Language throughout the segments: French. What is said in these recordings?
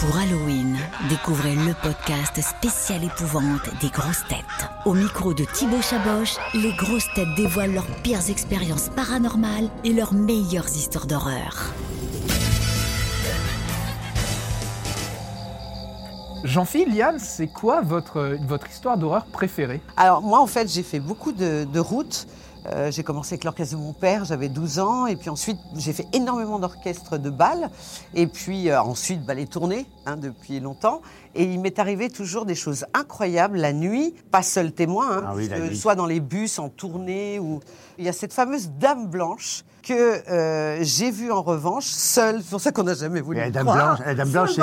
Pour Halloween, découvrez le podcast spécial épouvante des grosses têtes. Au micro de Thibaut Chaboch, les grosses têtes dévoilent leurs pires expériences paranormales et leurs meilleures histoires d'horreur. Jean-Philippe, Liane, c'est quoi votre, votre histoire d'horreur préférée? Alors moi en fait j'ai fait beaucoup de, de routes. Euh, j'ai commencé avec l'orchestre de mon père, j'avais 12 ans, et puis ensuite j'ai fait énormément d'orchestres de bal, et puis euh, ensuite les tournées hein, depuis longtemps. Et il m'est arrivé toujours des choses incroyables la nuit, pas seul témoin, hein, Ah oui, que- soit dans les bus en tournée ou il y a cette fameuse dame blanche que euh, j'ai vue en revanche seule. C'est pour ça qu'on n'a jamais voulu. La me dame croire. blanche, la dame blanche, c'est-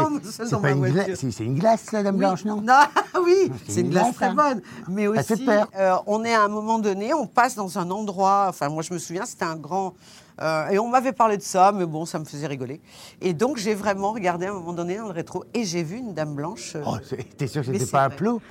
une c'est une glace, la dame Oui. blanche, non oui, c'est une une glace très hein. bonne. Mais aussi, on est à un moment donné, on passe dans un endroit, enfin moi je me souviens, c'était un grand... euh, et on m'avait parlé de ça, mais bon, ça me faisait rigoler. Et donc j'ai vraiment regardé à un moment donné dans le rétro, et j'ai vu une dame blanche. euh, Oh, T'es sûr que c'était pas un plot?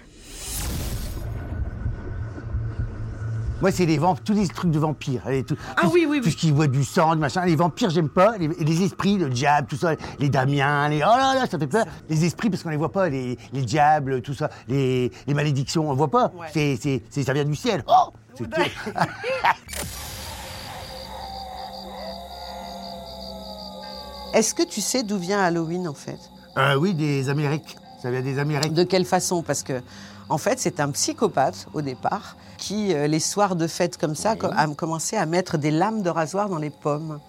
Moi, c'est les vampires, tous les trucs de vampires. tout, Ah tout- oui, oui, Tout oui. ce qui voit du sang, du machin. Les vampires, j'aime pas. Les, les esprits, le diable, tout ça. Les Damiens, les. Oh là là, ça fait peur. Les esprits, parce qu'on les voit pas. Les, les diables, tout ça. Les, les malédictions, on voit pas. Ouais. C'est- ça vient du ciel. Oh c'est tout. Est-ce que tu sais d'où vient Halloween en fait? Euh, oui, des Amériques. Ça vient des Amériques. De quelle façon? Parce que, en fait, c'est un psychopathe au départ qui, euh, les soirs de fête comme ça, a commencé à mettre des lames de rasoir dans les pommes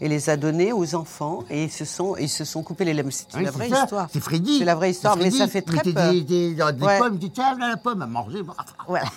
et les a données aux enfants et ils se sont, ils se sont coupés les lames. C'est Oui, la vraie ça. histoire. C'est Freddy. C'est la vraie histoire, mais ça fait très peur. Des, des, des Ouais. pommes, dit tiens, la pomme à manger. Voilà.